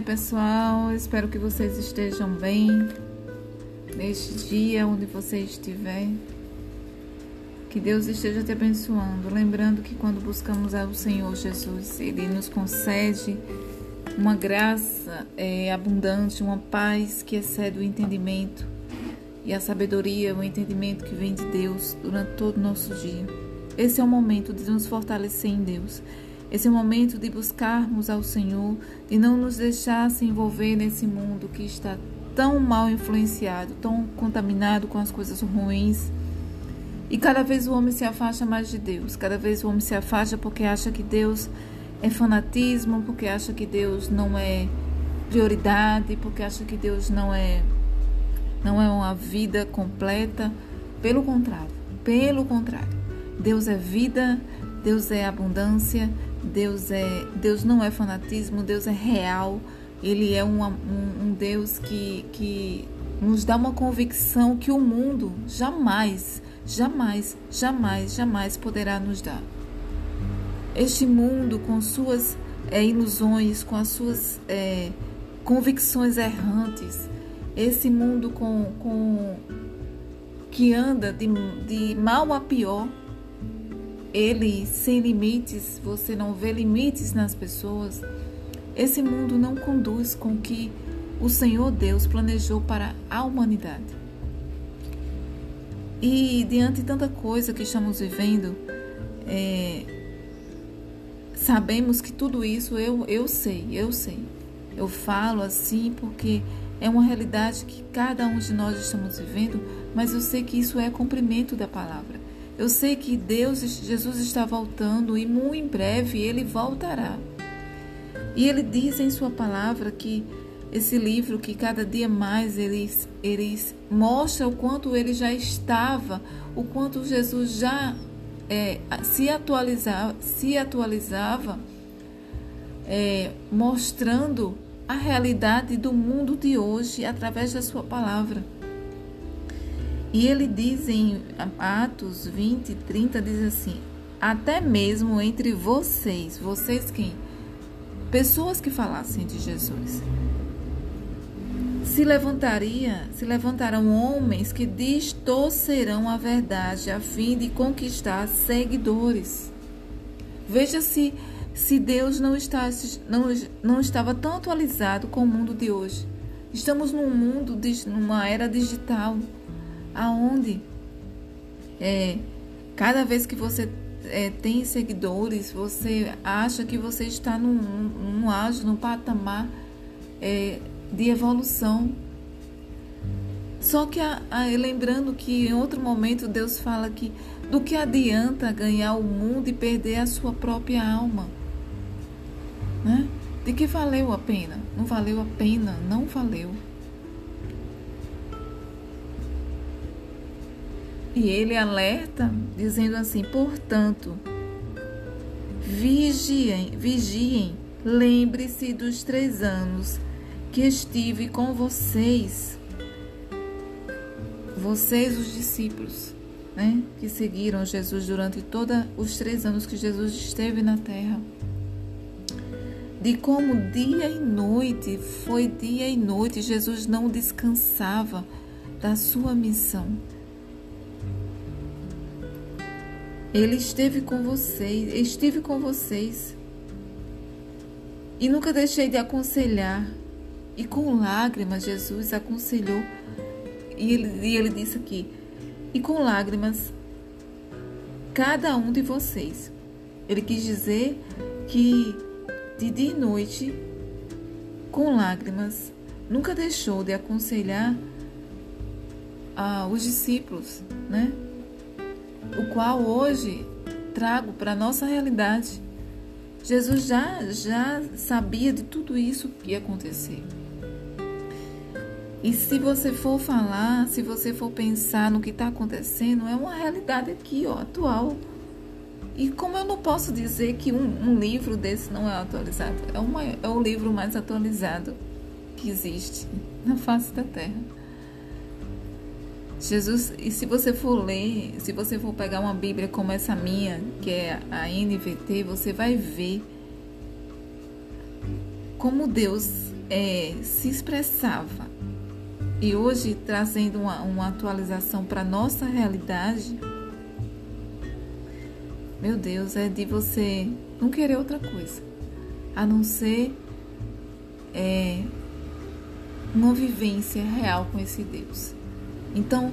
dia, pessoal. Espero que vocês estejam bem neste dia onde você estiver. Que Deus esteja te abençoando. Lembrando que quando buscamos ao Senhor Jesus, Ele nos concede uma graça é, abundante, uma paz que excede o entendimento e a sabedoria, o entendimento que vem de Deus durante todo o nosso dia. Esse é o momento de nos fortalecer em Deus. Esse é o momento de buscarmos ao Senhor, de não nos deixar se envolver nesse mundo que está tão mal influenciado, tão contaminado com as coisas ruins. E cada vez o homem se afasta mais de Deus, cada vez o homem se afasta porque acha que Deus é fanatismo, porque acha que Deus não é prioridade, porque acha que Deus não é não é uma vida completa. Pelo contrário, pelo contrário. Deus é vida, Deus é abundância, Deus é Deus não é fanatismo, Deus é real. Ele é um, um, um Deus que, que nos dá uma convicção que o mundo jamais, jamais, jamais, jamais poderá nos dar. Este mundo, com suas é, ilusões, com as suas é, convicções errantes, esse mundo com, com que anda de, de mal a pior, ele sem limites, você não vê limites nas pessoas. Esse mundo não conduz com o que o Senhor Deus planejou para a humanidade. E diante de tanta coisa que estamos vivendo, é, sabemos que tudo isso eu, eu sei, eu sei. Eu falo assim porque é uma realidade que cada um de nós estamos vivendo, mas eu sei que isso é cumprimento da palavra. Eu sei que Deus, Jesus está voltando e muito em breve ele voltará. E ele diz em sua palavra que esse livro que cada dia mais eles, eles mostra o quanto ele já estava, o quanto Jesus já é, se atualizava, se atualizava é, mostrando a realidade do mundo de hoje através da sua palavra. E ele diz em Atos 20, 30, diz assim: até mesmo entre vocês, vocês quem? Pessoas que falassem de Jesus. Se levantaria, se levantarão homens que distorcerão a verdade a fim de conquistar seguidores. Veja se se Deus não, está, não, não estava tão atualizado com o mundo de hoje. Estamos num mundo, numa era digital aonde é, cada vez que você é, tem seguidores, você acha que você está num, num ágio, num patamar é, de evolução. Só que a, a, lembrando que em outro momento Deus fala que do que adianta ganhar o mundo e perder a sua própria alma? Né? De que valeu a pena? Não valeu a pena, não valeu. E ele alerta, dizendo assim: portanto, vigiem, vigiem, lembre-se dos três anos que estive com vocês, vocês, os discípulos, né, que seguiram Jesus durante todos os três anos que Jesus esteve na terra. De como dia e noite, foi dia e noite, Jesus não descansava da sua missão Ele esteve com vocês, estive com vocês. E nunca deixei de aconselhar. E com lágrimas Jesus aconselhou. E ele, e ele disse aqui: e com lágrimas, cada um de vocês. Ele quis dizer que de dia e noite, com lágrimas, nunca deixou de aconselhar ah, os discípulos, né? O qual hoje trago para a nossa realidade. Jesus já, já sabia de tudo isso que ia acontecer. E se você for falar, se você for pensar no que está acontecendo, é uma realidade aqui, ó, atual. E como eu não posso dizer que um, um livro desse não é atualizado? É, uma, é o livro mais atualizado que existe na face da Terra. Jesus, e se você for ler, se você for pegar uma Bíblia como essa minha, que é a NVT, você vai ver como Deus é, se expressava e hoje trazendo uma, uma atualização para nossa realidade, meu Deus, é de você não querer outra coisa, a não ser é, uma vivência real com esse Deus. Então,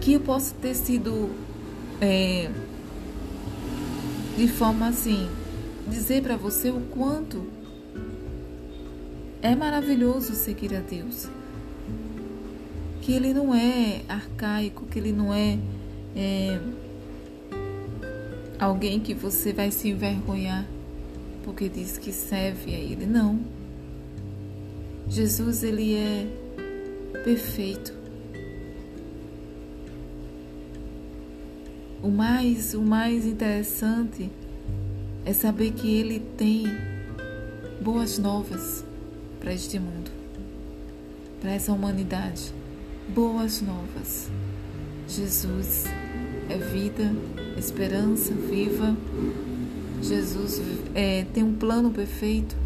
que eu possa ter sido é, de forma assim, dizer para você o quanto é maravilhoso seguir a Deus. Que Ele não é arcaico, que Ele não é, é alguém que você vai se envergonhar porque diz que serve a Ele. Não. Jesus, Ele é perfeito. O mais, o mais interessante é saber que Ele tem boas novas para este mundo, para essa humanidade. Boas novas. Jesus é vida, esperança viva. Jesus é, tem um plano perfeito.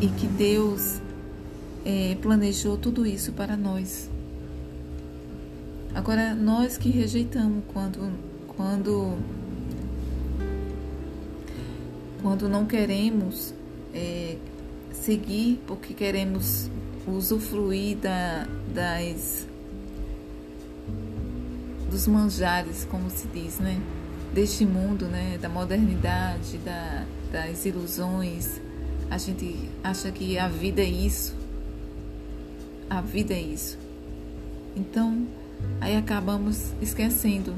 E que Deus é, planejou tudo isso para nós. Agora, nós que rejeitamos quando, quando quando não queremos é, seguir porque queremos usufruir da, das dos manjares, como se diz, né? Deste mundo, né? Da modernidade, da, das ilusões. A gente acha que a vida é isso. A vida é isso. Então, aí acabamos esquecendo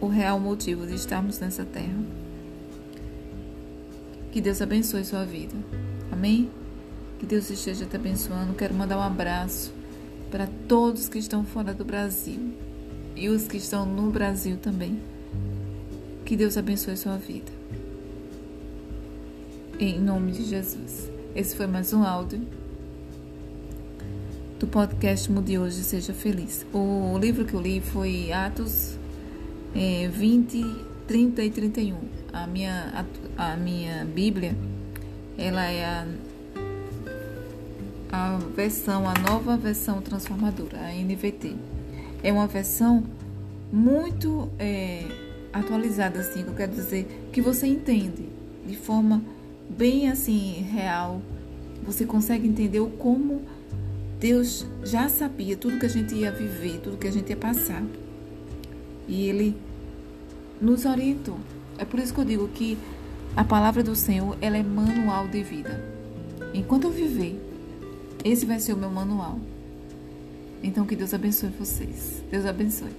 o real motivo de estarmos nessa terra. Que Deus abençoe sua vida. Amém? Que Deus esteja te abençoando. Quero mandar um abraço para todos que estão fora do Brasil e os que estão no Brasil também. Que Deus abençoe sua vida. Em nome de Jesus. Esse foi mais um áudio do podcast Mude Hoje Seja Feliz. O livro que eu li foi Atos é, 20, 30 e 31 a minha, a, a minha Bíblia, ela é a, a versão, a nova versão transformadora, a NVT. É uma versão muito é, atualizada, assim, que eu quero dizer, que você entende de forma bem assim real. Você consegue entender o como Deus já sabia tudo que a gente ia viver, tudo que a gente ia passar. E Ele nos orientou. É por isso que eu digo que a palavra do Senhor ela é manual de vida. Enquanto eu viver, esse vai ser o meu manual. Então que Deus abençoe vocês. Deus abençoe.